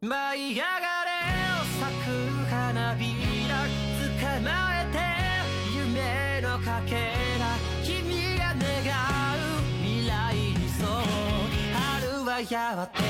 舞い上がれ咲く花びら捕まえて夢のかけら君が願う未来にそう春はやってくる。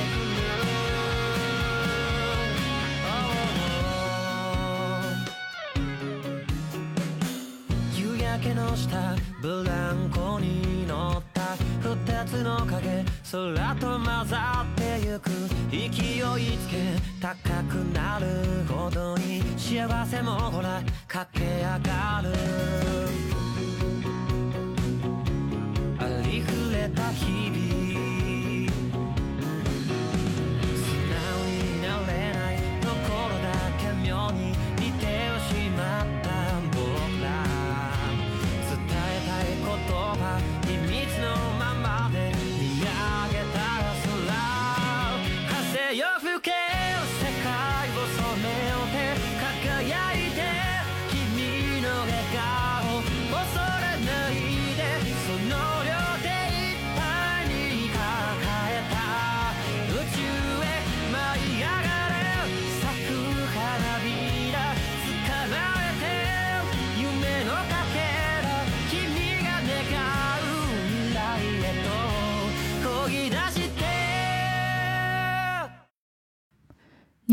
夕焼けの下ブランコに乗二つの影空と混ざってゆく勢いつけ高くなるほどに幸せもほら駆け上がるありふれた日々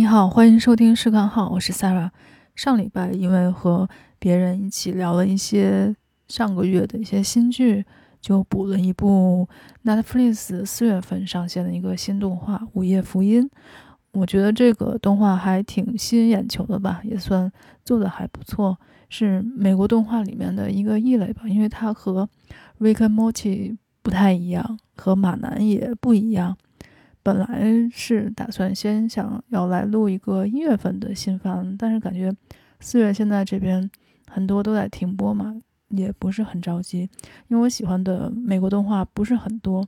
你好，欢迎收听试看号，我是 Sarah。上礼拜因为和别人一起聊了一些上个月的一些新剧，就补了一部 Netflix 四月份上线的一个新动画《午夜福音》。我觉得这个动画还挺吸引眼球的吧，也算做的还不错，是美国动画里面的一个异类吧，因为它和 Rick and Morty 不太一样，和马南也不一样。本来是打算先想要来录一个一月份的新番，但是感觉四月现在这边很多都在停播嘛，也不是很着急，因为我喜欢的美国动画不是很多，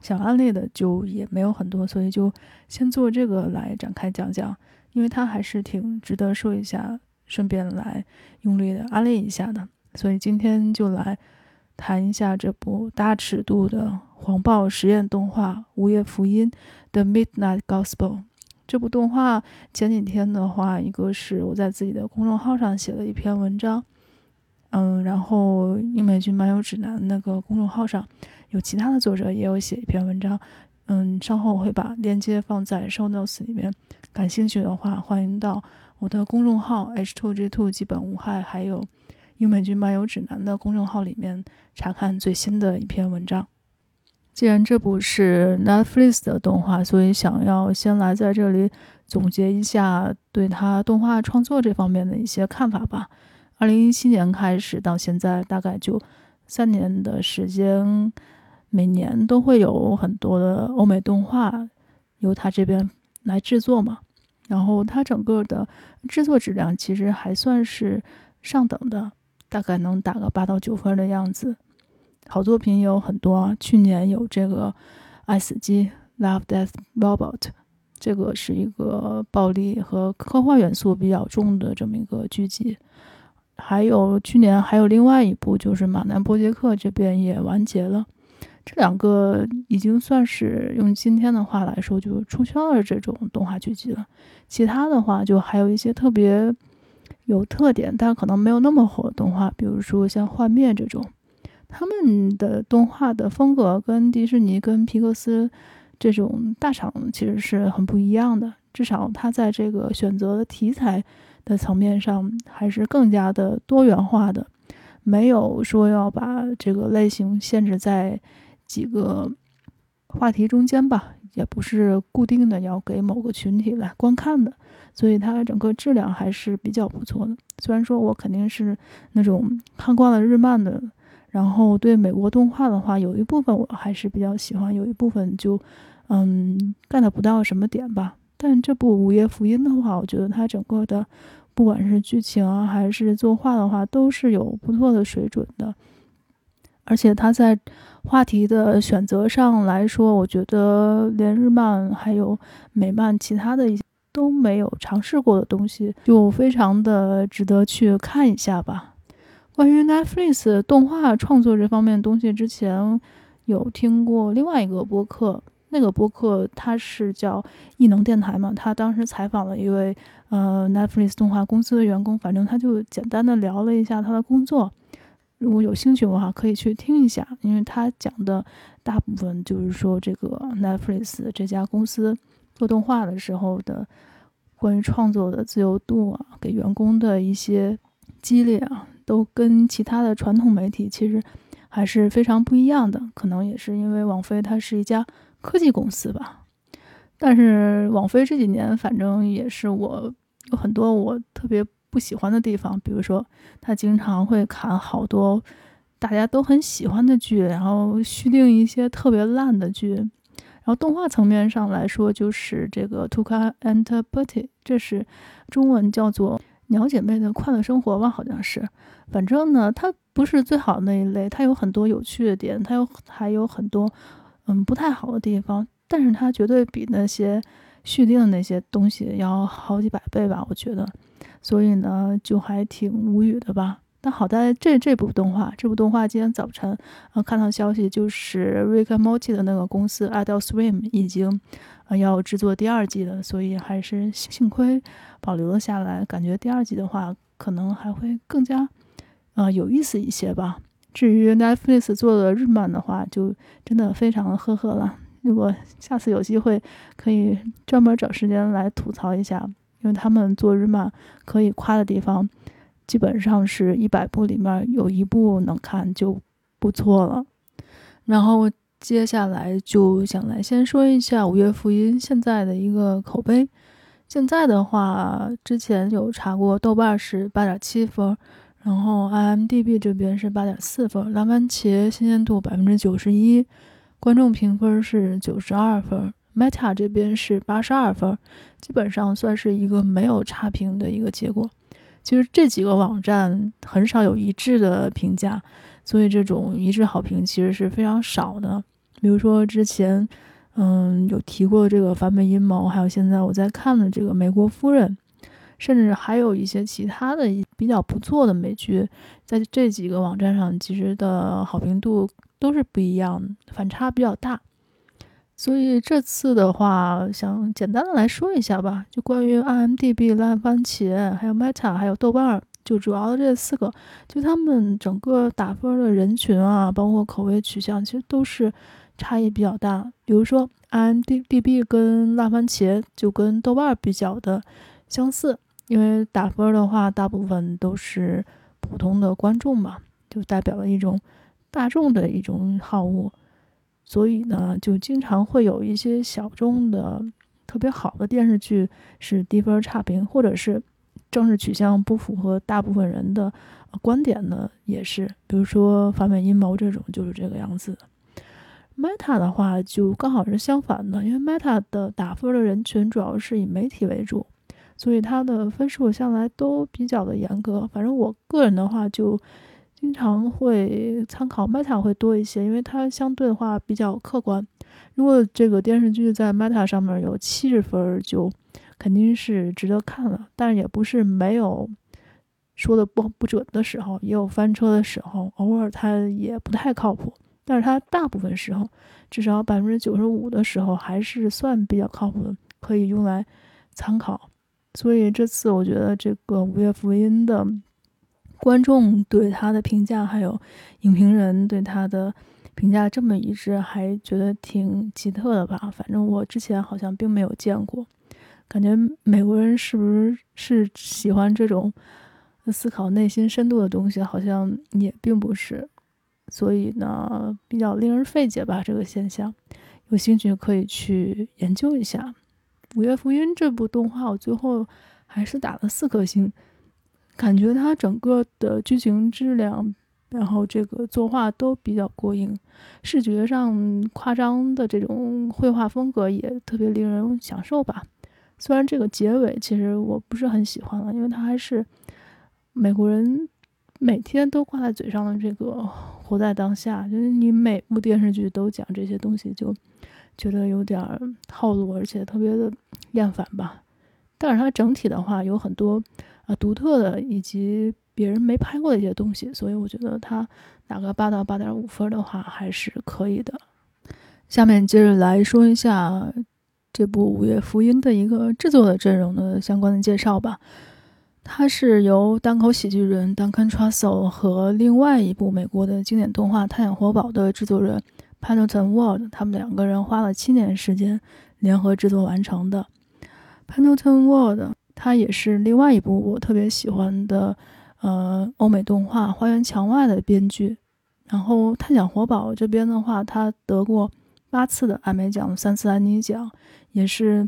想安利的就也没有很多，所以就先做这个来展开讲讲，因为它还是挺值得说一下，顺便来用力的安利一下的，所以今天就来谈一下这部大尺度的黄暴实验动画《午夜福音》。The Midnight Gospel 这部动画前几天的话，一个是我在自己的公众号上写了一篇文章，嗯，然后英美剧漫游指南那个公众号上有其他的作者也有写一篇文章，嗯，稍后我会把链接放在 show notes 里面，感兴趣的话欢迎到我的公众号 H2G2 基本无害，还有英美剧漫游指南的公众号里面查看最新的一篇文章。既然这部是 Netflix 的动画，所以想要先来在这里总结一下对它动画创作这方面的一些看法吧。二零一七年开始到现在，大概就三年的时间，每年都会有很多的欧美动画由他这边来制作嘛。然后它整个的制作质量其实还算是上等的，大概能打个八到九分的样子。好作品有很多，去年有这个《爱死机》（Love, Death, Robot），这个是一个暴力和科幻元素比较重的这么一个剧集。还有去年还有另外一部，就是马南波杰克这边也完结了。这两个已经算是用今天的话来说，就出圈的这种动画剧集了。其他的话，就还有一些特别有特点，但可能没有那么火的动画，比如说像《幻灭》这种。他们的动画的风格跟迪士尼、跟皮克斯这种大厂其实是很不一样的。至少它在这个选择题材的层面上还是更加的多元化的，没有说要把这个类型限制在几个话题中间吧，也不是固定的要给某个群体来观看的。所以它整个质量还是比较不错的。虽然说我肯定是那种看惯了日漫的。然后对美国动画的话，有一部分我还是比较喜欢，有一部分就，嗯，get 不到什么点吧。但这部《午夜福音》的话，我觉得它整个的，不管是剧情啊，还是作画的话，都是有不错的水准的。而且它在话题的选择上来说，我觉得连日漫还有美漫其他的一些都没有尝试过的东西，就非常的值得去看一下吧。关于 Netflix 动画创作这方面东西，之前有听过另外一个播客，那个播客它是叫异能电台嘛，他当时采访了一位呃 Netflix 动画公司的员工，反正他就简单的聊了一下他的工作。如果有兴趣的话，可以去听一下，因为他讲的大部分就是说这个 Netflix 这家公司做动画的时候的关于创作的自由度啊，给员工的一些激励啊，都跟其他的传统媒体其实还是非常不一样的。可能也是因为网飞它是一家科技公司吧。但是网飞这几年，反正也是我有很多我特别。不喜欢的地方，比如说他经常会砍好多大家都很喜欢的剧，然后续订一些特别烂的剧。然后动画层面上来说，就是这个《Tuka and Bertie》，这是中文叫做《鸟姐妹的快乐生活》吧？好像是。反正呢，它不是最好那一类，它有很多有趣的点，它有还有很多嗯不太好的地方，但是它绝对比那些续订的那些东西要好几百倍吧？我觉得。所以呢，就还挺无语的吧。但好在这这部动画，这部动画今天早晨，呃，看到消息就是 Rick and Morty 的那个公司 Adult Swim 已经，呃，要制作第二季了。所以还是幸亏保留了下来。感觉第二季的话，可能还会更加，呃，有意思一些吧。至于 Netflix 做的日漫的话，就真的非常的呵呵了。如果下次有机会，可以专门找时间来吐槽一下。因为他们做日漫可以夸的地方，基本上是一百部里面有一部能看就不错了。然后接下来就想来先说一下《五月福音》现在的一个口碑。现在的话，之前有查过，豆瓣是八点七分，然后 IMDB 这边是八点四分，蓝番茄新鲜度百分之九十一，观众评分是九十二分。Meta 这边是八十二分，基本上算是一个没有差评的一个结果。其实这几个网站很少有一致的评价，所以这种一致好评其实是非常少的。比如说之前，嗯，有提过这个反美阴谋，还有现在我在看的这个美国夫人，甚至还有一些其他的比较不错的美剧，在这几个网站上其实的好评度都是不一样，反差比较大。所以这次的话，想简单的来说一下吧，就关于 IMDB、烂番茄、还有 Meta、还有豆瓣，就主要的这四个，就他们整个打分的人群啊，包括口味取向，其实都是差异比较大。比如说 IMDB 跟烂番茄就跟豆瓣比较的相似，因为打分的话，大部分都是普通的观众嘛，就代表了一种大众的一种好恶。所以呢，就经常会有一些小众的特别好的电视剧是低分差评，或者是政治取向不符合大部分人的观点呢，也是，比如说反美阴谋这种就是这个样子。Meta 的话就刚好是相反的，因为 Meta 的打分的人群主要是以媒体为主，所以它的分数向来都比较的严格。反正我个人的话就。经常会参考 Meta 会多一些，因为它相对的话比较客观。如果这个电视剧在 Meta 上面有七十分，就肯定是值得看了。但也不是没有说的不不准的时候，也有翻车的时候，偶尔它也不太靠谱。但是它大部分时候，至少百分之九十五的时候还是算比较靠谱的，可以用来参考。所以这次我觉得这个《五月福音》的。观众对他的评价，还有影评人对他的评价这么一致，还觉得挺奇特的吧？反正我之前好像并没有见过，感觉美国人是不是是喜欢这种思考内心深度的东西？好像也并不是，所以呢，比较令人费解吧这个现象。有兴趣可以去研究一下《五月福音》这部动画，我最后还是打了四颗星。感觉它整个的剧情质量，然后这个作画都比较过硬，视觉上夸张的这种绘画风格也特别令人享受吧。虽然这个结尾其实我不是很喜欢了，因为它还是美国人每天都挂在嘴上的这个活在当下，就是你每部电视剧都讲这些东西，就觉得有点套路，而且特别的厌烦吧。但是它整体的话有很多。啊，独特的以及别人没拍过的一些东西，所以我觉得它打个八到八点五分的话还是可以的。下面接着来说一下这部《午夜福音》的一个制作的阵容的相关的介绍吧。它是由单口喜剧人 Duncan t r u s s e l 和另外一部美国的经典动画《太阳活宝》的制作人 Pendleton Ward，他们两个人花了七年时间联合制作完成的。Pendleton Ward，他也是另外一部我特别喜欢的呃欧美动画《花园墙外》的编剧。然后《太阳活宝》这边的话，他得过。八次的艾美奖，三次安妮奖，也是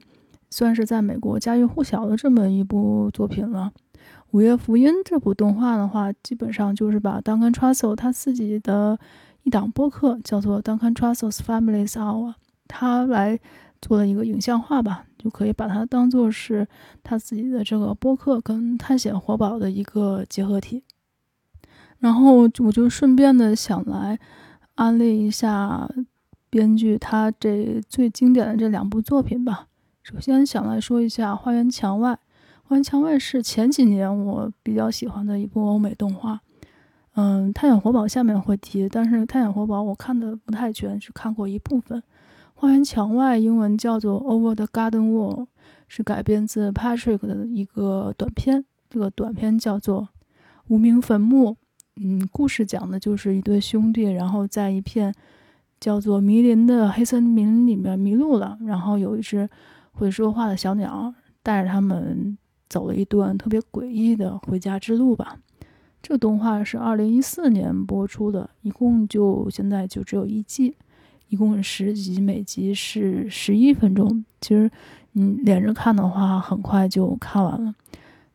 算是在美国家喻户晓的这么一部作品了。《午夜福音》这部动画的话，基本上就是把 Duncan Trussell 他自己的一档播客叫做 Duncan Trussell's Family's Hour，他来做了一个影像化吧，就可以把它当做是他自己的这个播客跟探险活宝的一个结合体。然后我就顺便的想来安利一下。编剧他这最经典的这两部作品吧，首先想来说一下《花园墙外》。《花园墙外》是前几年我比较喜欢的一部欧美动画。嗯，《太阳活宝》下面会提，但是《太阳活宝》我看的不太全，只看过一部分。《花园墙外》英文叫做《Over the Garden Wall》，是改编自 Patrick 的一个短片。这个短片叫做《无名坟墓》。嗯，故事讲的就是一对兄弟，然后在一片。叫做迷林的黑森林里面迷路了，然后有一只会说话的小鸟带着他们走了一段特别诡异的回家之路吧。这个动画是二零一四年播出的，一共就现在就只有一季，一共十集，每集是十一分钟。其实你连着看的话，很快就看完了。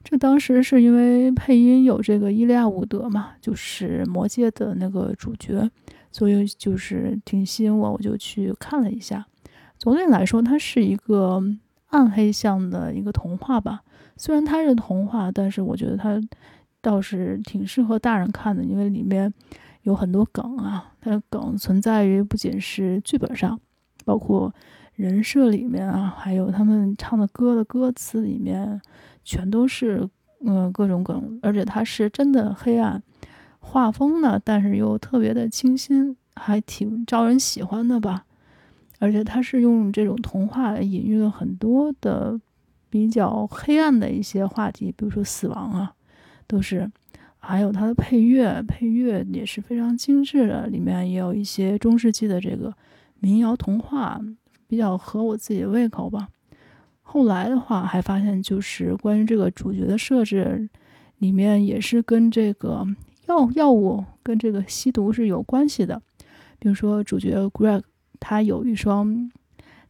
这当时是因为配音有这个伊利亚伍德嘛，就是《魔戒》的那个主角。所以就是挺吸引我，我就去看了一下。总体来说，它是一个暗黑向的一个童话吧。虽然它是童话，但是我觉得它倒是挺适合大人看的，因为里面有很多梗啊。它的梗存在于不仅是剧本上，包括人设里面啊，还有他们唱的歌的歌词里面，全都是嗯各种梗，而且它是真的黑暗。画风呢，但是又特别的清新，还挺招人喜欢的吧。而且它是用这种童话隐喻了很多的比较黑暗的一些话题，比如说死亡啊，都是。还有它的配乐，配乐也是非常精致的，里面也有一些中世纪的这个民谣童话，比较合我自己的胃口吧。后来的话，还发现就是关于这个主角的设置，里面也是跟这个。药药物跟这个吸毒是有关系的，比如说主角 Greg，他有一双，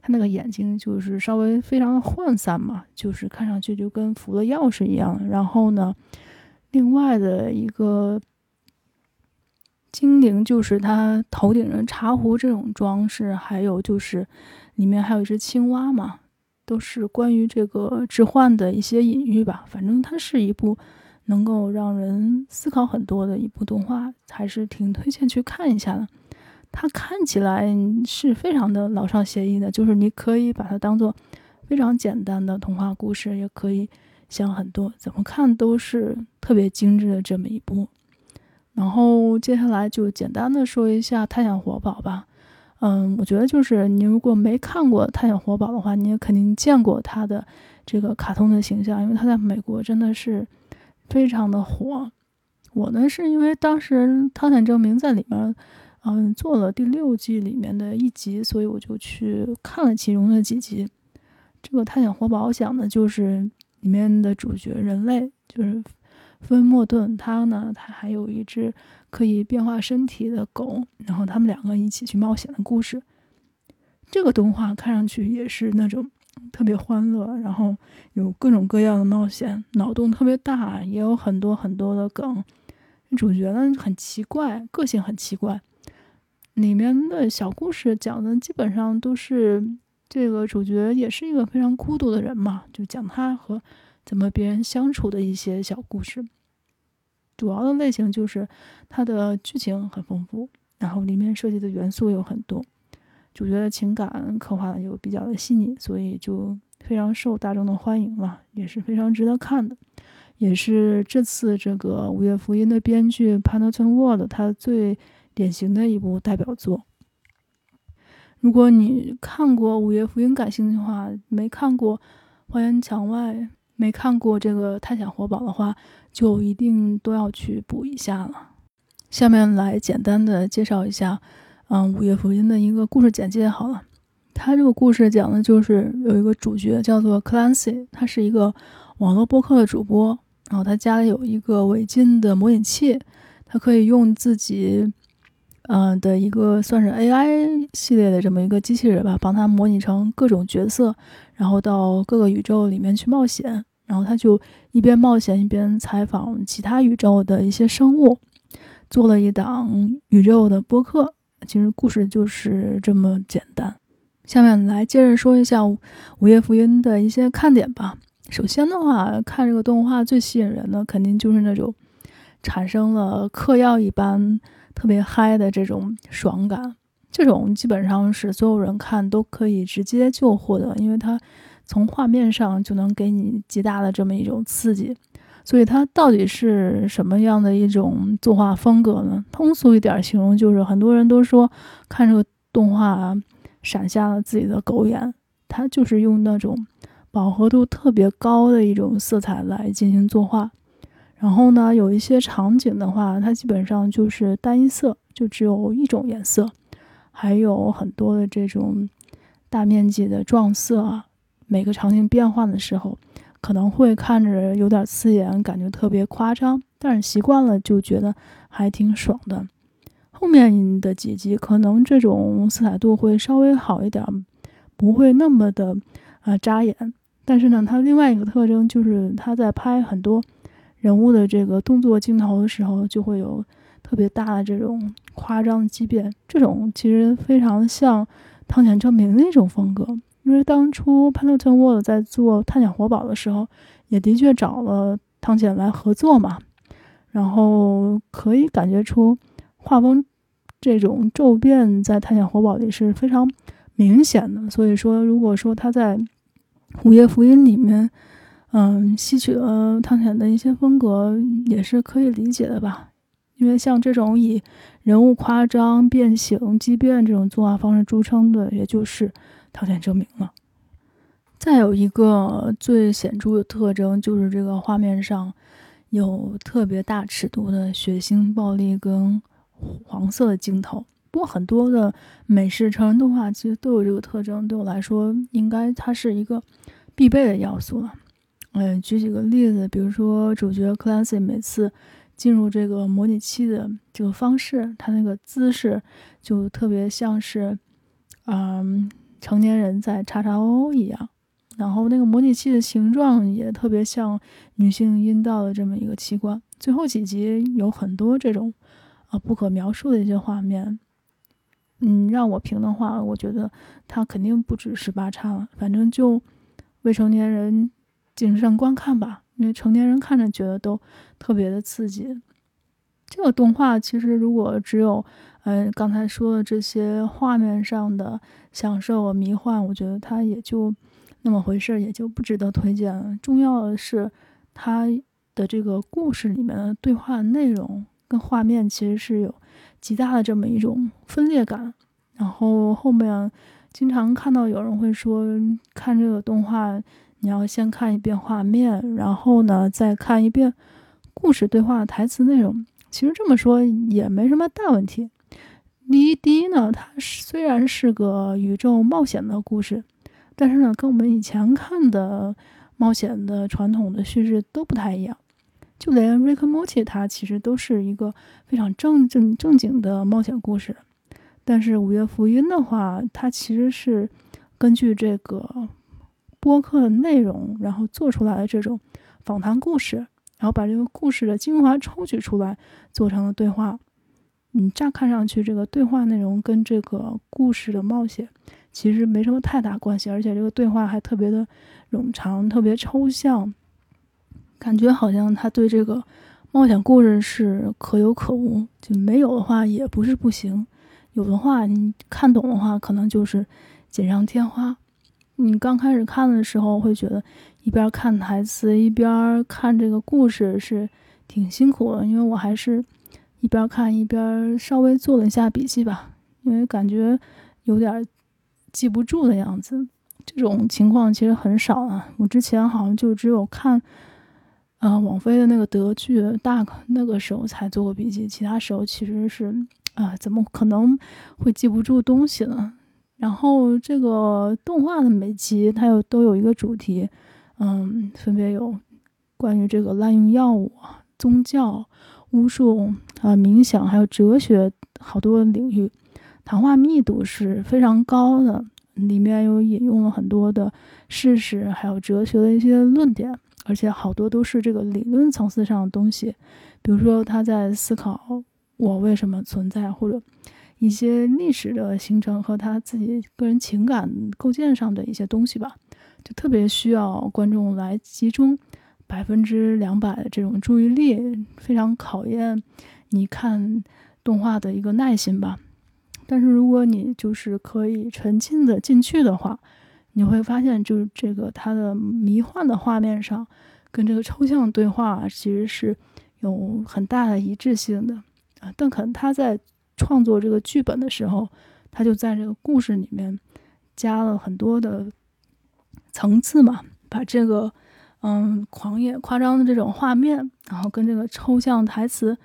他那个眼睛就是稍微非常的涣散嘛，就是看上去就跟服了药是一样。然后呢，另外的一个精灵就是他头顶上茶壶这种装饰，还有就是里面还有一只青蛙嘛，都是关于这个置换的一些隐喻吧。反正它是一部。能够让人思考很多的一部动画，还是挺推荐去看一下的。它看起来是非常的老少咸宜的，就是你可以把它当做非常简单的童话故事，也可以想很多，怎么看都是特别精致的这么一部。然后接下来就简单的说一下《太阳活宝》吧。嗯，我觉得就是你如果没看过《太阳活宝》的话，你也肯定见过它的这个卡通的形象，因为它在美国真的是。非常的火，我呢是因为当时汤显证明在里面，嗯，做了第六季里面的一集，所以我就去看了其中的几集。这个《探险活宝》讲的就是里面的主角人类，就是芬莫顿，他呢，他还有一只可以变化身体的狗，然后他们两个一起去冒险的故事。这个动画看上去也是那种。特别欢乐，然后有各种各样的冒险，脑洞特别大，也有很多很多的梗。主角呢很奇怪，个性很奇怪。里面的小故事讲的基本上都是这个主角也是一个非常孤独的人嘛，就讲他和怎么别人相处的一些小故事。主要的类型就是它的剧情很丰富，然后里面涉及的元素有很多。主角的情感刻画的又比较的细腻，所以就非常受大众的欢迎嘛，也是非常值得看的，也是这次这个《午夜福音》的编剧 Pendleton Ward 他最典型的一部代表作。如果你看过《午夜福音》感兴趣的话，没看过《花园墙外》，没看过这个《探险活宝》的话，就一定都要去补一下了。下面来简单的介绍一下，嗯，《午夜福音》的一个故事简介。好了，它这个故事讲的就是有一个主角叫做 Clancy，他是一个网络播客的主播，然后他家里有一个违禁的模拟器，他可以用自己。嗯的一个算是 AI 系列的这么一个机器人吧，帮他模拟成各种角色，然后到各个宇宙里面去冒险，然后他就一边冒险一边采访其他宇宙的一些生物，做了一档宇宙的播客。其实故事就是这么简单。下面来接着说一下《午夜福音》的一些看点吧。首先的话，看这个动画最吸引人的肯定就是那种产生了嗑药一般。特别嗨的这种爽感，这种基本上是所有人看都可以直接就获得，因为它从画面上就能给你极大的这么一种刺激。所以它到底是什么样的一种作画风格呢？通俗一点形容，就是很多人都说看这个动画闪瞎了自己的狗眼。它就是用那种饱和度特别高的一种色彩来进行作画。然后呢，有一些场景的话，它基本上就是单一色，就只有一种颜色，还有很多的这种大面积的撞色啊。每个场景变换的时候，可能会看着有点刺眼，感觉特别夸张，但是习惯了就觉得还挺爽的。后面的几集可能这种色彩度会稍微好一点，不会那么的啊扎眼。但是呢，它另外一个特征就是它在拍很多。人物的这个动作镜头的时候，就会有特别大的这种夸张的畸变，这种其实非常像汤浅证明的一种风格。因为当初潘特顿沃在做《探险活宝》的时候，也的确找了汤浅来合作嘛，然后可以感觉出画风这种骤变在《探险活宝》里是非常明显的。所以说，如果说他在《午夜福音》里面，嗯，吸取了汤浅的一些风格也是可以理解的吧，因为像这种以人物夸张、变形、畸变这种作画方式著称的，也就是汤浅证明了。再有一个最显著的特征就是这个画面上有特别大尺度的血腥、暴力跟黄色的镜头。不过很多的美式成人动画其实都有这个特征，对我来说，应该它是一个必备的要素了。嗯，举几个例子，比如说主角克兰西每次进入这个模拟器的这个方式，他那个姿势就特别像是，嗯，成年人在叉叉 O 一样。然后那个模拟器的形状也特别像女性阴道的这么一个器官。最后几集有很多这种啊不可描述的一些画面。嗯，让我评的话，我觉得它肯定不止十八叉了，反正就未成年人。谨慎观看吧，因为成年人看着觉得都特别的刺激。这个动画其实如果只有，嗯，刚才说的这些画面上的享受啊迷幻，我觉得它也就那么回事，也就不值得推荐了。重要的是它的这个故事里面的对话内容跟画面其实是有极大的这么一种分裂感。然后后面经常看到有人会说，看这个动画。你要先看一遍画面，然后呢，再看一遍故事对话的台词内容。其实这么说也没什么大问题。第一，第一呢，它虽然是个宇宙冒险的故事，但是呢，跟我们以前看的冒险的传统的叙事都不太一样。就连《Rick and Morty》它其实都是一个非常正正正经的冒险故事，但是《午夜福音》的话，它其实是根据这个。播客内容，然后做出来的这种访谈故事，然后把这个故事的精华抽取出来，做成了对话。你，乍看上去，这个对话内容跟这个故事的冒险其实没什么太大关系，而且这个对话还特别的冗长，特别抽象，感觉好像他对这个冒险故事是可有可无，就没有的话也不是不行，有的话你看懂的话，可能就是锦上添花。你刚开始看的时候会觉得一边看台词一边看这个故事是挺辛苦的，因为我还是一边看一边稍微做了一下笔记吧，因为感觉有点记不住的样子。这种情况其实很少啊。我之前好像就只有看，呃，网飞的那个德剧《大》那个时候才做过笔记，其他时候其实是啊，怎么可能会记不住东西呢？然后这个动画的每集它有都有一个主题，嗯，分别有关于这个滥用药物、宗教、巫术啊、冥想，还有哲学，好多领域，谈话密度是非常高的。里面有引用了很多的事实，还有哲学的一些论点，而且好多都是这个理论层次上的东西。比如说他在思考我为什么存在，或者一些历史的形成和他自己个人情感构建上的一些东西吧，就特别需要观众来集中百分之两百的这种注意力，非常考验你看动画的一个耐心吧。但是如果你就是可以沉浸的进去的话，你会发现，就是这个它的迷幻的画面上，跟这个抽象对话其实是有很大的一致性的啊。邓肯他在创作这个剧本的时候，他就在这个故事里面加了很多的层次嘛，把这个嗯狂野夸张的这种画面，然后跟这个抽象台词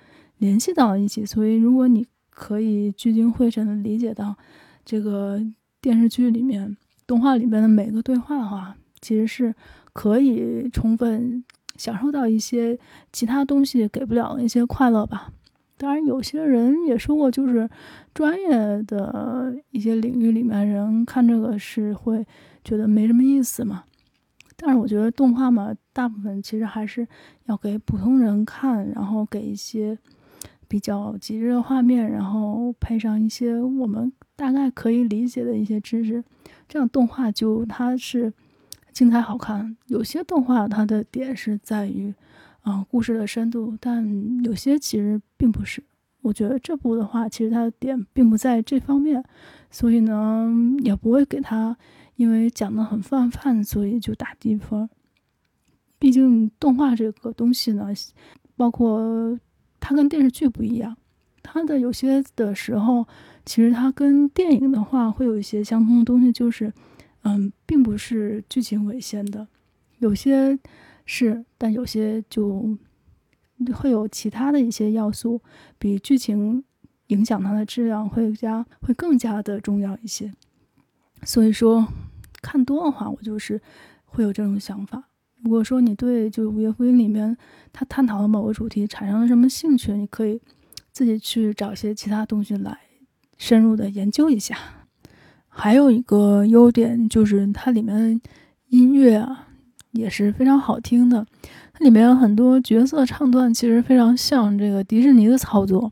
联系到一起。所以如果你可以聚精会神的理解到，这个电视剧里面、动画里面的每个对话的话，其实是可以充分享受到一些其他东西给不了的一些快乐吧。当然，有些人也说过，就是专业的一些领域里面人看这个是会觉得没什么意思嘛。但是我觉得动画嘛，大部分其实还是要给普通人看，然后给一些。比较极致的画面，然后配上一些我们大概可以理解的一些知识，这样动画就它是精彩好看。有些动画它的点是在于，啊故事的深度，但有些其实并不是。我觉得这部的话，其实它的点并不在这方面，所以呢也不会给它，因为讲的很泛泛，所以就打低分。毕竟动画这个东西呢，包括。它跟电视剧不一样，它的有些的时候，其实它跟电影的话会有一些相通的东西，就是，嗯，并不是剧情为先的，有些是，但有些就会有其他的一些要素，比剧情影响它的质量会加会更加的重要一些。所以说，看多的话，我就是会有这种想法。如果说你对就是《午夜福音》里面他探讨的某个主题产生了什么兴趣，你可以自己去找一些其他东西来深入的研究一下。还有一个优点就是它里面音乐啊也是非常好听的，它里面有很多角色唱段，其实非常像这个迪士尼的操作。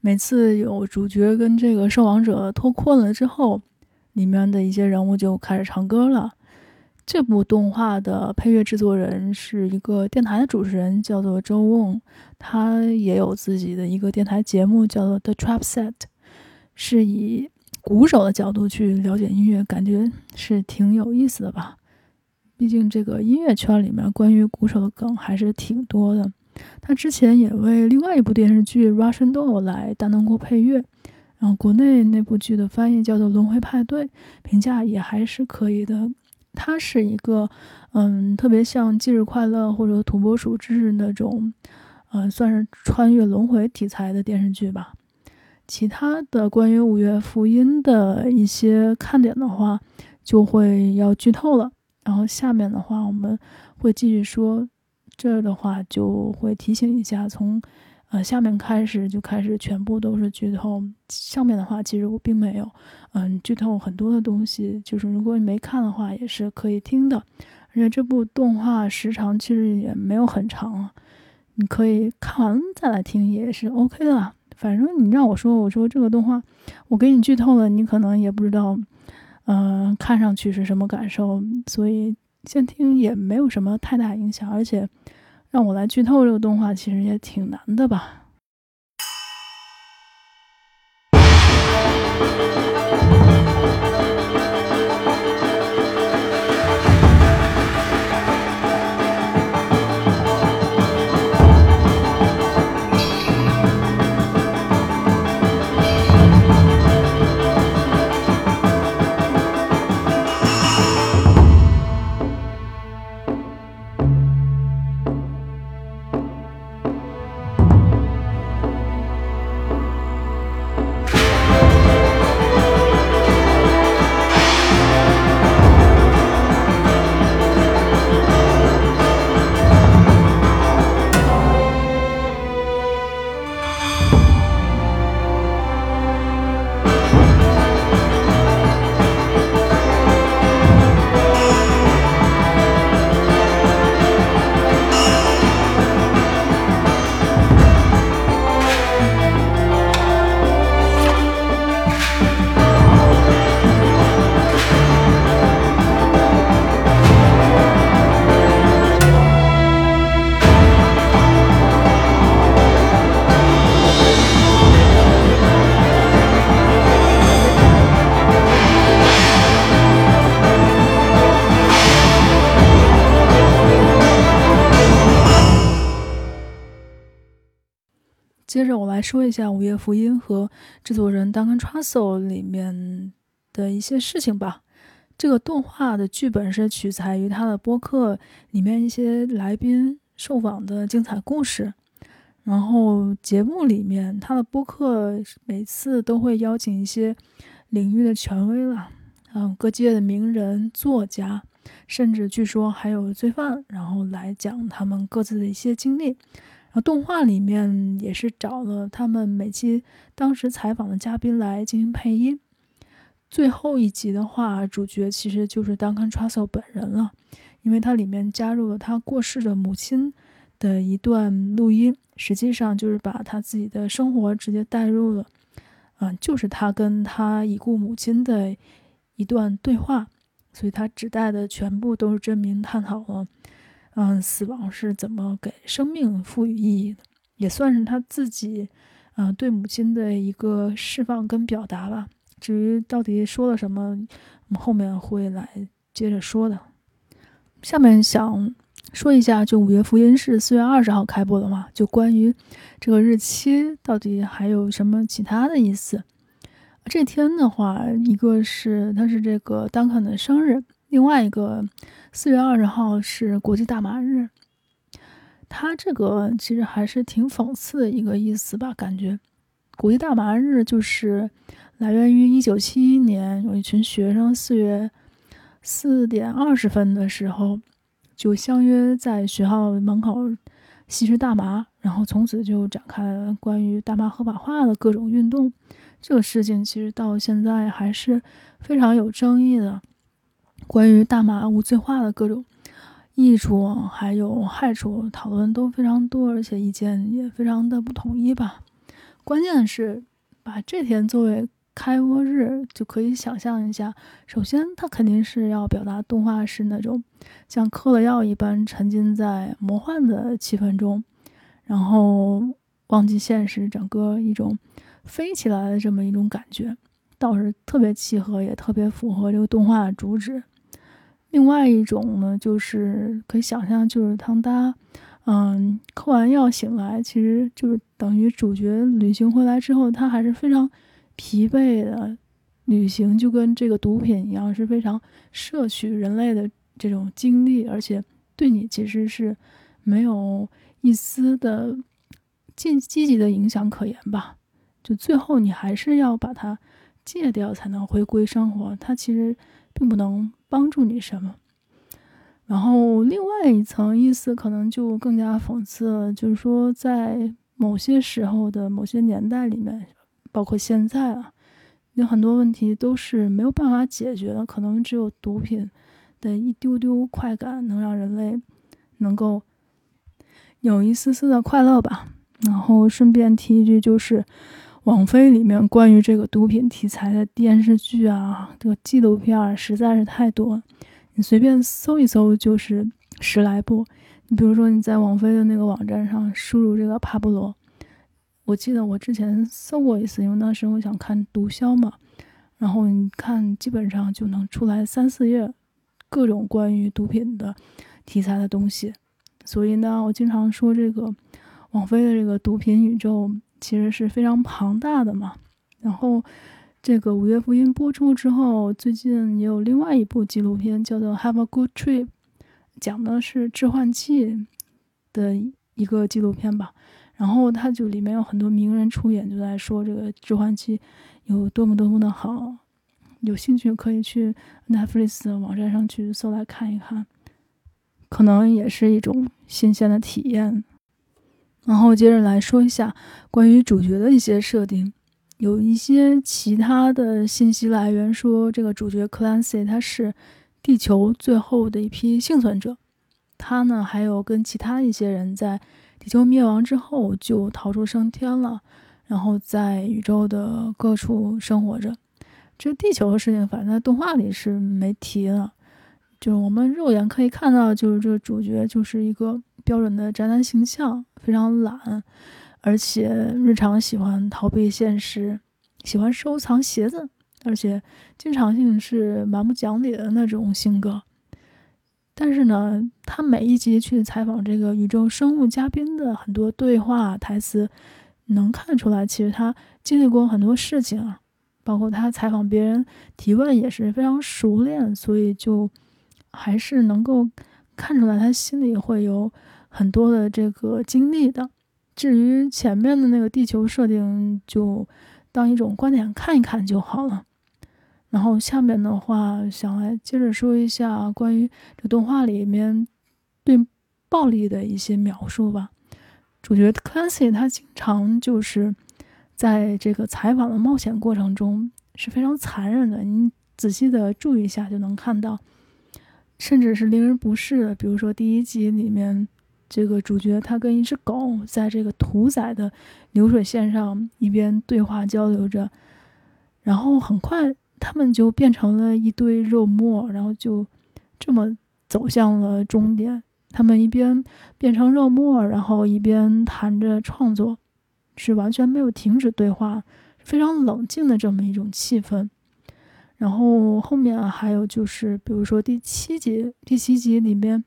每次有主角跟这个受访者脱困了之后，里面的一些人物就开始唱歌了。这部动画的配乐制作人是一个电台的主持人，叫做周瓮，他也有自己的一个电台节目，叫做 The Trap Set，是以鼓手的角度去了解音乐，感觉是挺有意思的吧。毕竟这个音乐圈里面关于鼓手的梗还是挺多的。他之前也为另外一部电视剧《Russian Doll》来担当过配乐，然后国内那部剧的翻译叫做《轮回派对》，评价也还是可以的。它是一个，嗯，特别像《忌日快乐》或者《土拨鼠之日》那种，呃，算是穿越轮回题材的电视剧吧。其他的关于《五月福音》的一些看点的话，就会要剧透了。然后下面的话，我们会继续说。这儿的话就会提醒一下，从。呃，下面开始就开始全部都是剧透。上面的话其实我并没有，嗯，剧透很多的东西。就是如果你没看的话，也是可以听的。而且这部动画时长其实也没有很长，你可以看完再来听也是 OK 的。反正你让我说，我说这个动画我给你剧透了，你可能也不知道，嗯，看上去是什么感受。所以先听也没有什么太大影响，而且。让我来剧透这个动画，其实也挺难的吧。来说一下《午夜福音》和制作人 Duncan Trussell 里面的一些事情吧。这个动画的剧本是取材于他的播客里面一些来宾受访的精彩故事。然后节目里面，他的播客每次都会邀请一些领域的权威了，嗯，各界的名人、作家，甚至据说还有罪犯，然后来讲他们各自的一些经历。动画里面也是找了他们每期当时采访的嘉宾来进行配音。最后一集的话，主角其实就是 Duncan Trussell 本人了，因为它里面加入了他过世的母亲。的一段录音，实际上就是把他自己的生活直接带入了，嗯，就是他跟他已故母亲的一段对话，所以他指代的全部都是真名探讨了，嗯，死亡是怎么给生命赋予意义的，也算是他自己，嗯，对母亲的一个释放跟表达吧。至于到底说了什么，我们后面会来接着说的。下面想。说一下，就《午夜福音》是四月二十号开播的嘛？就关于这个日期，到底还有什么其他的意思？这天的话，一个是他是这个 Duncan 的生日，另外一个四月二十号是国际大麻日。他这个其实还是挺讽刺的一个意思吧？感觉国际大麻日就是来源于一九七一年，有一群学生四月四点二十分的时候。就相约在学校门口吸食大麻，然后从此就展开了关于大麻合法化的各种运动。这个事情其实到现在还是非常有争议的。关于大麻无罪化的各种益处还有害处，讨论都非常多，而且意见也非常的不统一吧。关键是把这天作为。开播日就可以想象一下，首先它肯定是要表达动画是那种像嗑了药一般沉浸在魔幻的气氛中，然后忘记现实，整个一种飞起来的这么一种感觉，倒是特别契合，也特别符合这个动画的主旨。另外一种呢，就是可以想象，就是当他嗯嗑完药醒来，其实就是等于主角旅行回来之后，他还是非常。疲惫的旅行就跟这个毒品一样，是非常摄取人类的这种精力，而且对你其实是没有一丝的积积极的影响可言吧。就最后你还是要把它戒掉，才能回归生活。它其实并不能帮助你什么。然后另外一层意思可能就更加讽刺了，就是说在某些时候的某些年代里面。包括现在啊，有很多问题都是没有办法解决的，可能只有毒品的一丢丢快感能让人类能够有一丝丝的快乐吧。然后顺便提一句，就是网飞里面关于这个毒品题材的电视剧啊，这个纪录片实在是太多，你随便搜一搜就是十来部。你比如说你在网飞的那个网站上输入这个帕布罗。我记得我之前搜过一次，因为当时我想看毒枭嘛，然后你看基本上就能出来三四页各种关于毒品的题材的东西，所以呢，我经常说这个网飞的这个毒品宇宙其实是非常庞大的嘛。然后这个《五月福音》播出之后，最近也有另外一部纪录片叫做《Have a Good Trip》，讲的是致幻剂的一个纪录片吧。然后它就里面有很多名人出演，就在说这个致幻剂有多么多么的好。有兴趣可以去 Netflix 的网站上去搜来看一看，可能也是一种新鲜的体验。然后接着来说一下关于主角的一些设定，有一些其他的信息来源说，这个主角 Clancy 他是地球最后的一批幸存者，他呢还有跟其他一些人在。地球灭亡之后就逃出升天了，然后在宇宙的各处生活着。这地球的事情，反正在动画里是没提的。就是我们肉眼可以看到，就是这个主角就是一个标准的宅男形象，非常懒，而且日常喜欢逃避现实，喜欢收藏鞋子，而且经常性是蛮不讲理的那种性格。但是呢，他每一集去采访这个宇宙生物嘉宾的很多对话台词，能看出来，其实他经历过很多事情啊，包括他采访别人、提问也是非常熟练，所以就还是能够看出来他心里会有很多的这个经历的。至于前面的那个地球设定，就当一种观点看一看就好了。然后下面的话，想来接着说一下关于这动画里面对暴力的一些描述吧。主角 Clancy 他经常就是在这个采访的冒险过程中是非常残忍的，你仔细的注意一下就能看到，甚至是令人不适的。比如说第一集里面，这个主角他跟一只狗在这个屠宰的流水线上一边对话交流着，然后很快他们就变成了一堆肉末，然后就这么走向了终点。他们一边变成肉末，然后一边谈着创作，是完全没有停止对话，非常冷静的这么一种气氛。然后后面还有就是，比如说第七集，第七集里面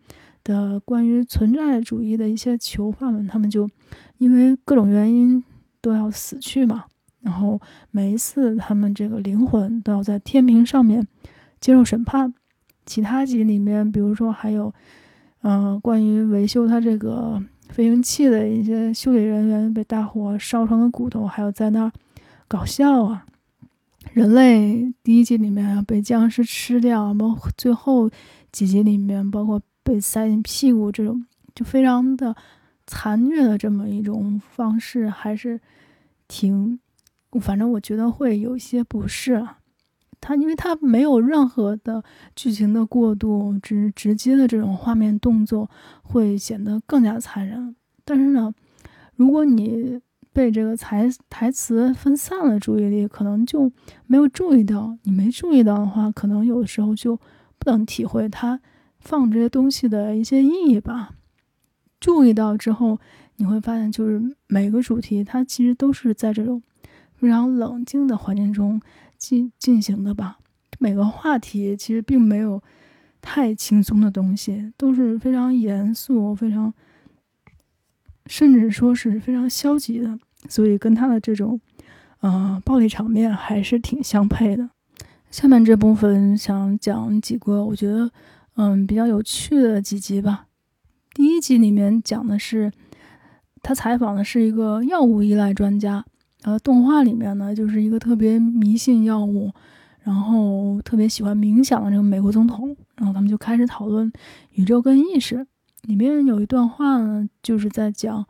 的关于存在主义的一些囚犯们，他们就因为各种原因都要死去嘛。然后每一次他们这个灵魂都要在天平上面接受审判。其他集里面，比如说还有。嗯，关于维修他这个飞行器的一些修理人员被大火烧成了骨头，还有在那儿搞笑啊。人类第一集里面被僵尸吃掉，包括最后几集里面，包括被塞进屁股这种，就非常的残虐的这么一种方式，还是挺，反正我觉得会有一些不适啊。它因为他没有任何的剧情的过渡，直直接的这种画面动作会显得更加残忍。但是呢，如果你被这个台台词分散了注意力，可能就没有注意到。你没注意到的话，可能有的时候就不能体会它放这些东西的一些意义吧。注意到之后，你会发现，就是每个主题它其实都是在这种非常冷静的环境中。进进行的吧，每个话题其实并没有太轻松的东西，都是非常严肃、非常甚至说是非常消极的，所以跟他的这种呃暴力场面还是挺相配的。下面这部分想讲几个我觉得嗯比较有趣的几集吧。第一集里面讲的是他采访的是一个药物依赖专家。呃，动画里面呢，就是一个特别迷信药物，然后特别喜欢冥想的这个美国总统，然后他们就开始讨论宇宙跟意识。里面有一段话呢，就是在讲，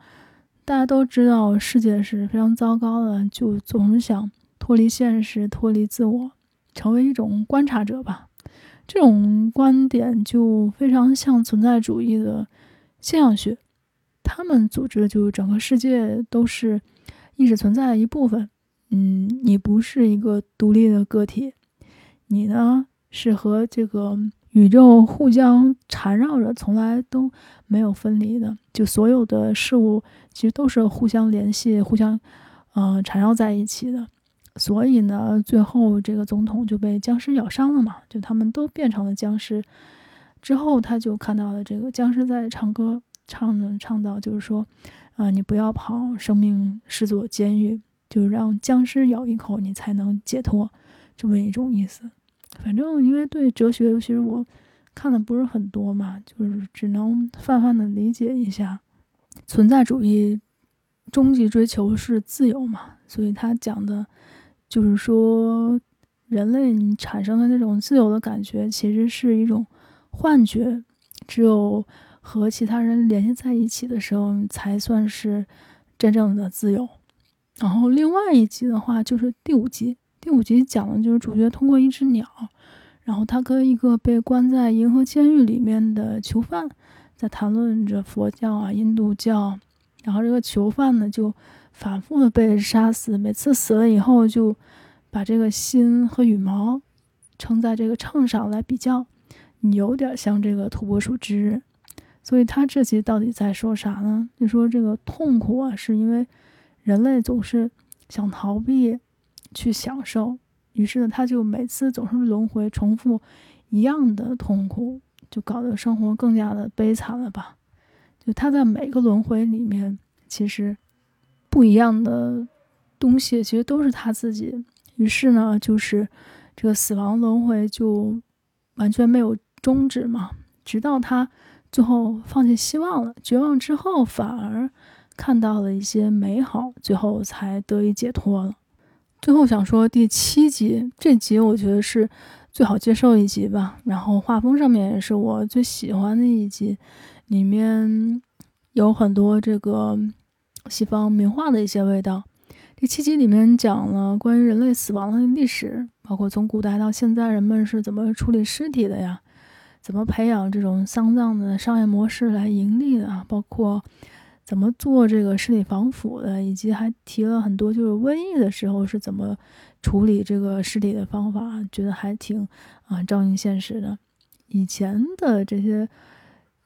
大家都知道世界是非常糟糕的，就总是想脱离现实，脱离自我，成为一种观察者吧。这种观点就非常像存在主义的现象学，他们组织的就是整个世界都是。意识存在的一部分，嗯，你不是一个独立的个体，你呢是和这个宇宙互相缠绕着，从来都没有分离的。就所有的事物其实都是互相联系、互相呃缠绕在一起的。所以呢，最后这个总统就被僵尸咬伤了嘛，就他们都变成了僵尸。之后他就看到了这个僵尸在唱歌，唱着唱到就是说。啊，你不要跑！生命是座监狱，就让僵尸咬一口，你才能解脱，这么一种意思。反正因为对哲学，其实我看的不是很多嘛，就是只能泛泛的理解一下。存在主义终极追求是自由嘛，所以他讲的，就是说人类产生的那种自由的感觉，其实是一种幻觉，只有。和其他人联系在一起的时候，才算是真正的自由。然后另外一集的话，就是第五集。第五集讲的就是主角通过一只鸟，然后他跟一个被关在银河监狱里面的囚犯在谈论着佛教啊、印度教。然后这个囚犯呢，就反复的被杀死，每次死了以后，就把这个心和羽毛撑在这个秤上来比较，你有点像这个土拨鼠之日。所以他这集到底在说啥呢？就说这个痛苦啊，是因为人类总是想逃避去享受，于是呢，他就每次总是轮回重复一样的痛苦，就搞得生活更加的悲惨了吧？就他在每个轮回里面，其实不一样的东西，其实都是他自己。于是呢，就是这个死亡轮回就完全没有终止嘛，直到他最后放弃希望了，绝望之后反而看到了一些美好，最后才得以解脱了。最后想说第七集这集，我觉得是最好接受一集吧。然后画风上面也是我最喜欢的一集，里面有很多这个西方名画的一些味道。第七集里面讲了关于人类死亡的历史，包括从古代到现在人们是怎么处理尸体的呀，怎么培养这种丧葬的商业模式来盈利的，包括。怎么做这个尸体防腐的，以及还提了很多就是瘟疫的时候是怎么处理这个尸体的方法，觉得还挺啊照应现实的。以前的这些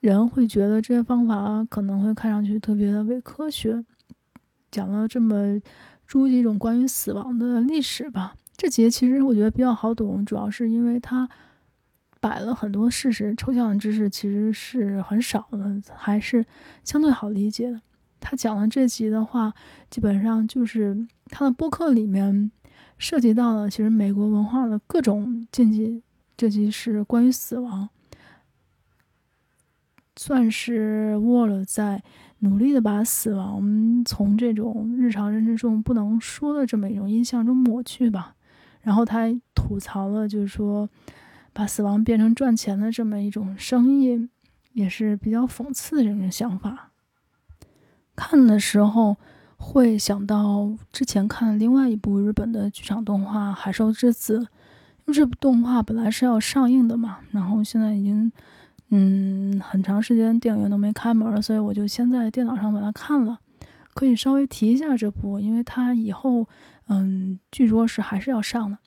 人会觉得这些方法可能会看上去特别的伪科学，讲了这么诸几种关于死亡的历史吧。这节其实我觉得比较好懂，主要是因为它。摆了很多事实，抽象的知识其实是很少的，还是相对好理解的。他讲的这集的话，基本上就是他的播客里面涉及到了其实美国文化的各种禁忌。这集是关于死亡，算是沃了在努力的把死亡从这种日常认知中不能说的这么一种印象中抹去吧。然后他吐槽了，就是说。把死亡变成赚钱的这么一种生意，也是比较讽刺的这种想法。看的时候会想到之前看另外一部日本的剧场动画《海兽之子》，这部动画本来是要上映的嘛，然后现在已经嗯很长时间电影院都没开门，所以我就先在电脑上把它看了。可以稍微提一下这部，因为它以后嗯据说是还是要上的。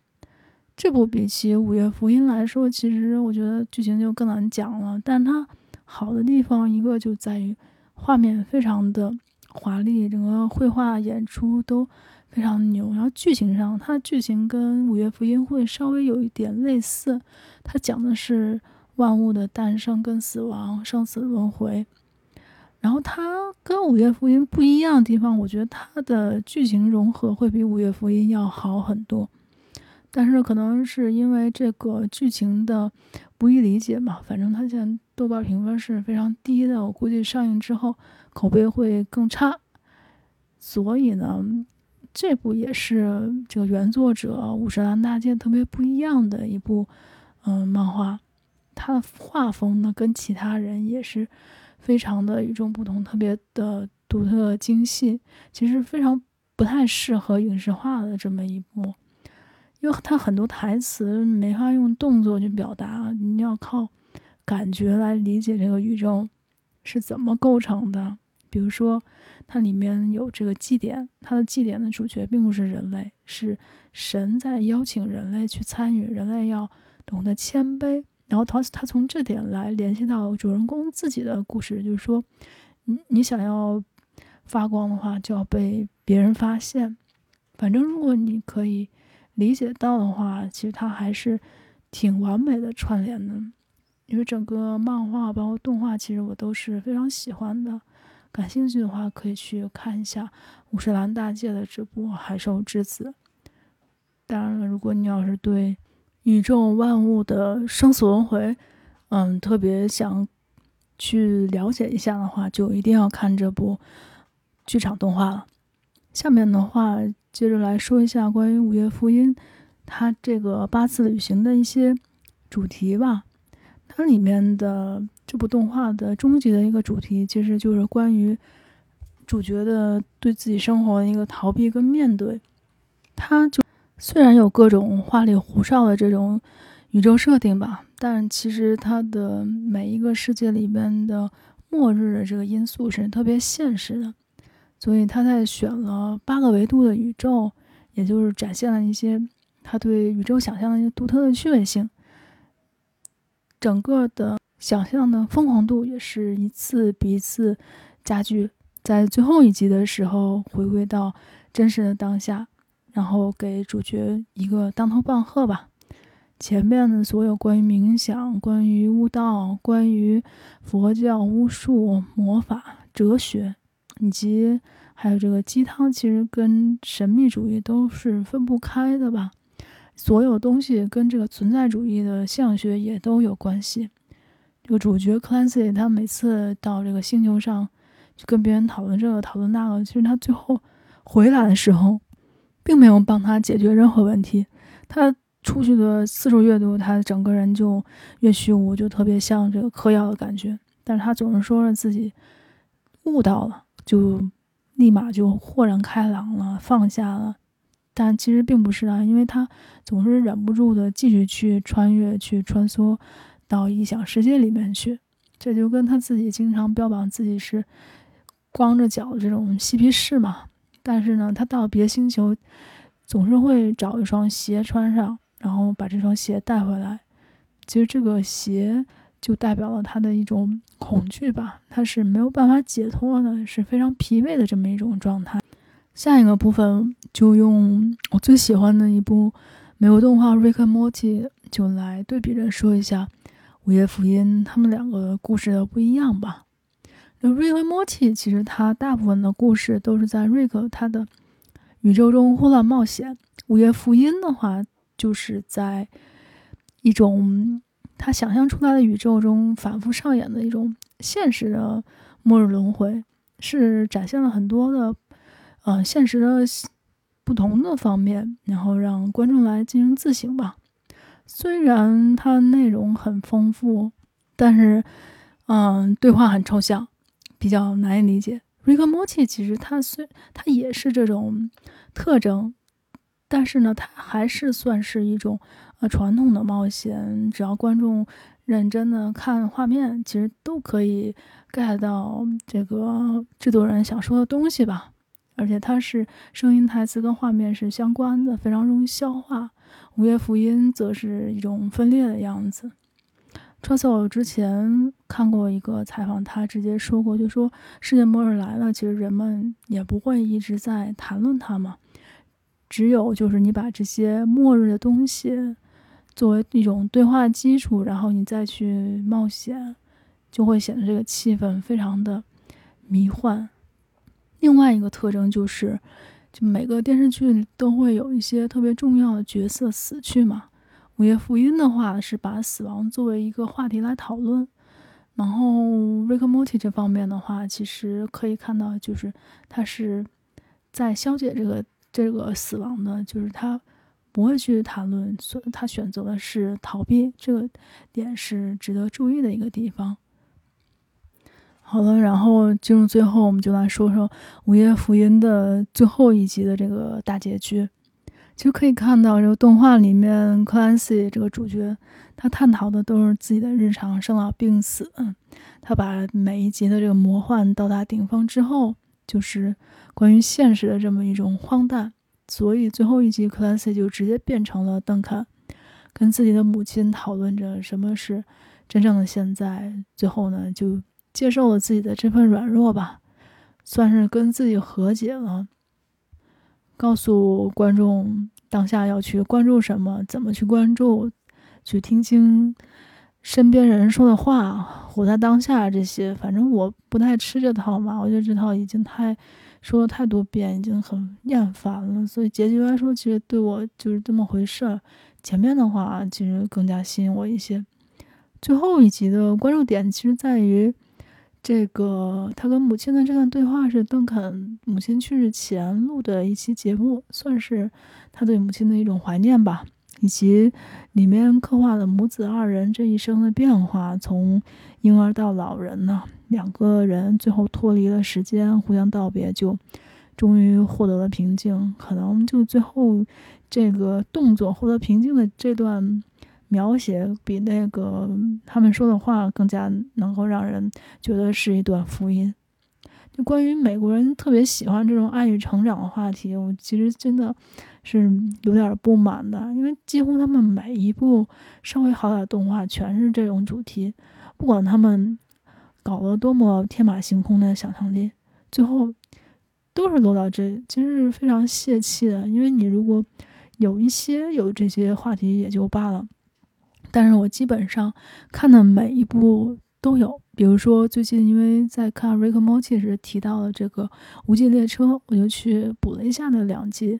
这部比起《五月福音》来说，其实我觉得剧情就更难讲了。但它好的地方一个就在于画面非常的华丽，整个绘画演出都非常牛。然后剧情上，它剧情跟《五月福音》会稍微有一点类似，它讲的是万物的诞生跟死亡、生死轮回。然后它跟《午夜福音》不一样的地方，我觉得它的剧情融合会比《午夜福音》要好很多。但是可能是因为这个剧情的不易理解嘛，反正它现在豆瓣评分是非常低的，我估计上映之后口碑会更差。所以呢，这部也是这个原作者五十岚大介特别不一样的一部嗯漫画，他的画风呢跟其他人也是非常的与众不同，特别的独特精细，其实非常不太适合影视化的这么一部。因为他很多台词没法用动作去表达，你要靠感觉来理解这个宇宙是怎么构成的。比如说，它里面有这个祭典，它的祭典的主角并不是人类，是神在邀请人类去参与，人类要懂得谦卑。然后他他从这点来联系到主人公自己的故事，就是说，你你想要发光的话，就要被别人发现。反正如果你可以。理解到的话，其实它还是挺完美的串联的，因为整个漫画包括动画，其实我都是非常喜欢的。感兴趣的话，可以去看一下五十岚大介的这部《海兽之子》。当然了，如果你要是对宇宙万物的生死轮回，嗯，特别想去了解一下的话，就一定要看这部剧场动画了。下面的话。接着来说一下关于《午夜福音》它这个八次旅行的一些主题吧。它里面的这部动画的终极的一个主题，其实就是关于主角的对自己生活的一个逃避跟面对。它就虽然有各种花里胡哨的这种宇宙设定吧，但其实它的每一个世界里边的末日的这个因素是特别现实的。所以他在选了八个维度的宇宙，也就是展现了一些他对宇宙想象的一些独特的趣味性。整个的想象的疯狂度也是一次比一次加剧。在最后一集的时候，回归到真实的当下，然后给主角一个当头棒喝吧。前面的所有关于冥想、关于悟道、关于佛教、巫术、魔法、哲学。以及还有这个鸡汤，其实跟神秘主义都是分不开的吧。所有东西跟这个存在主义的象学也都有关系。这个主角 Clancy 他每次到这个星球上，去跟别人讨论这个讨论那个，其实他最后回来的时候，并没有帮他解决任何问题。他出去的次数越多，他整个人就越虚无，就特别像这个嗑药的感觉。但是他总是说着自己悟到了，就立马就豁然开朗了，放下了。但其实并不是啊，因为他总是忍不住的继续去穿越，去穿梭到异想世界里面去。这就跟他自己经常标榜自己是光着脚的这种嬉皮士嘛。但是呢，他到别的星球总是会找一双鞋穿上。然后把这双鞋带回来，其实这个鞋就代表了他的一种恐惧吧，他是没有办法解脱的，是非常疲惫的这么一种状态。下一个部分就用我最喜欢的一部美国动画《Rick and Morty》就来对比着说一下《午夜福音》他们两个故事的不一样吧。那《Rick and Morty》其实它大部分的故事都是在 Rick 他的宇宙中胡乱冒险，《午夜福音》的话。就是在一种他想象出来的宇宙中反复上演的一种现实的末日轮回，是展现了很多的呃现实的不同的方面，然后让观众来进行自省吧。虽然它内容很丰富，但是嗯，对话很抽象，比较难以理解。Rick and Morty 其实它虽它也是这种特征。但是呢，它还是算是一种呃传统的冒险，只要观众认真的看画面，其实都可以 get 到这个制作人想说的东西吧。而且它是声音、台词跟画面是相关的，非常容易消化。午夜福音则是一种分裂的样子。T r u s l 之前看过一个采访，他直接说过，就说世界末日来了，其实人们也不会一直在谈论它嘛。只有就是你把这些末日的东西作为一种对话基础，然后你再去冒险，就会显得这个气氛非常的迷幻。另外一个特征就是，就每个电视剧都会有一些特别重要的角色死去嘛。午夜福音的话是把死亡作为一个话题来讨论，然后 Rick Morty 这方面的话，其实可以看到就是他是在消解这个。这个死亡的，就是他不会去谈论，所他选择的是逃避，这个点是值得注意的一个地方。好了，然后进入最后，我们就来说说《午夜福音》的最后一集的这个大结局。其实可以看到，这个动画里面克兰西这个主角，他探讨的都是自己的日常生老病死。他把每一集的这个魔幻到达顶峰之后，就是。关于现实的这么一种荒诞，所以最后一集克兰西就直接变成了邓肯，跟自己的母亲讨论着什么是真正的现在。最后呢，就接受了自己的这份软弱吧，算是跟自己和解了，告诉观众当下要去关注什么，怎么去关注，去听清身边人说的话，活在当下这些。反正我不太吃这套嘛，我觉得这套已经太。说了太多遍，已经很厌烦了，所以结局来说，其实对我就是这么回事儿。前面的话其实更加吸引我一些。最后一集的关注点其实在于，这个他跟母亲的这段对话是邓肯母亲去世前录的一期节目，算是他对母亲的一种怀念吧。以及里面刻画了母子二人这一生的变化，从婴儿到老人呢。两个人最后脱离了时间，互相道别，就终于获得了平静。可能就最后这个动作获得平静的这段描写，比那个他们说的话更加能够让人觉得是一段福音。就关于美国人特别喜欢这种爱与成长的话题，我其实真的是有点不满的，因为几乎他们每一部稍微好点动画全是这种主题，不管他们。搞了多么天马行空的想象力，最后都是落到这，其实是非常泄气的。因为你如果有一些有这些话题也就罢了，但是我基本上看的每一部都有，比如说最近因为在看《Rick Morty》时提到了这个《无尽列车》，我就去补了一下那两集，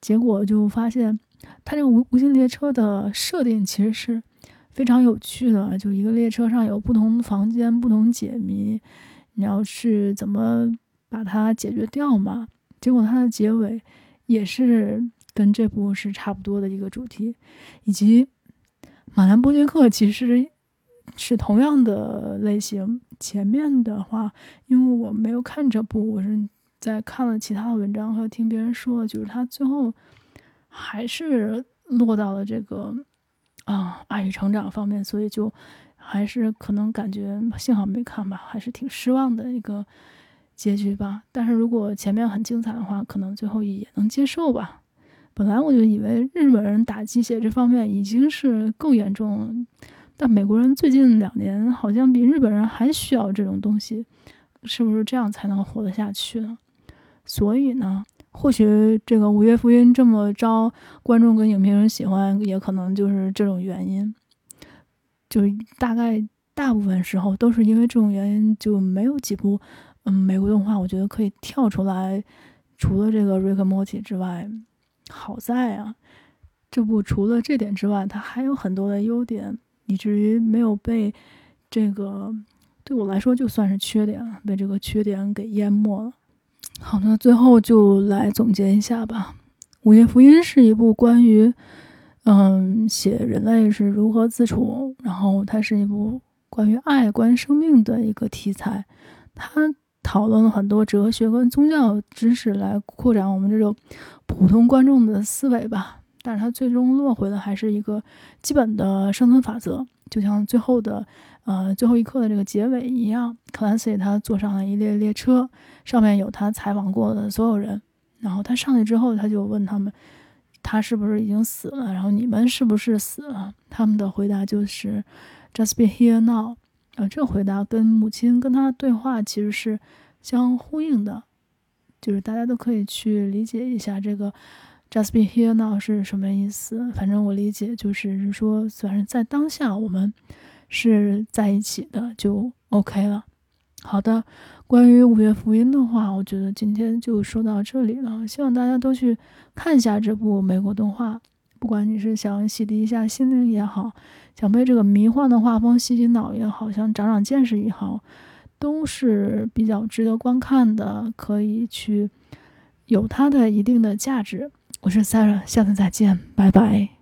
结果就发现它这个《无无尽列车》的设定其实是非常有趣的，就一个列车上有不同房间、不同解谜，你要是怎么把它解决掉嘛？结果它的结尾也是跟这部是差不多的一个主题，以及马兰波杰克其实是同样的类型。前面的话，因为我没有看这部，我是在看了其他的文章和听别人说，就是他最后还是落到了这个啊爱与成长方面，所以就还是可能感觉幸好没看吧，还是挺失望的一个。结局吧，但是如果前面很精彩的话，可能最后也能接受吧。本来我就以为日本人打鸡血这方面已经是够严重了，但美国人最近两年好像比日本人还需要这种东西，是不是这样才能活得下去呢？所以呢，或许这个《五月福音》这么招观众跟影评人喜欢，也可能就是这种原因。就大概大部分时候都是因为这种原因，就没有几部。嗯，美国动画我觉得可以跳出来，除了这个《Rick and Morty》之外，好在啊，这部除了这点之外，它还有很多的优点，以至于没有被这个对我来说就算是缺点了，被这个缺点给淹没了。好，那最后就来总结一下吧，《午夜福音》是一部关于嗯写人类是如何自处，然后它是一部关于爱、关于生命的一个题材，它。讨论了很多哲学跟宗教知识来扩展我们这种普通观众的思维吧，但是它最终落回的还是一个基本的生存法则，就像最后的呃最后一刻的这个结尾一样。克兰西他坐上了一列列车，上面有他采访过的所有人，然后他上去之后，他就问他们，他是不是已经死了？然后你们是不是死了？他们的回答就是 Just be here now。啊，这个回答跟母亲跟他对话其实是相呼应的，就是大家都可以去理解一下这个 “just be here now” 是什么意思。反正我理解就是说，虽然在当下我们是在一起的，就 OK 了。好的，关于五月福音的话，我觉得今天就说到这里了。希望大家都去看一下这部美国动画，不管你是想洗涤一下心灵也好。想被这个迷幻的画风洗洗脑也好，想长长见识也好，都是比较值得观看的，可以去有它的一定的价值。我是 Sarah，下次再见，拜拜。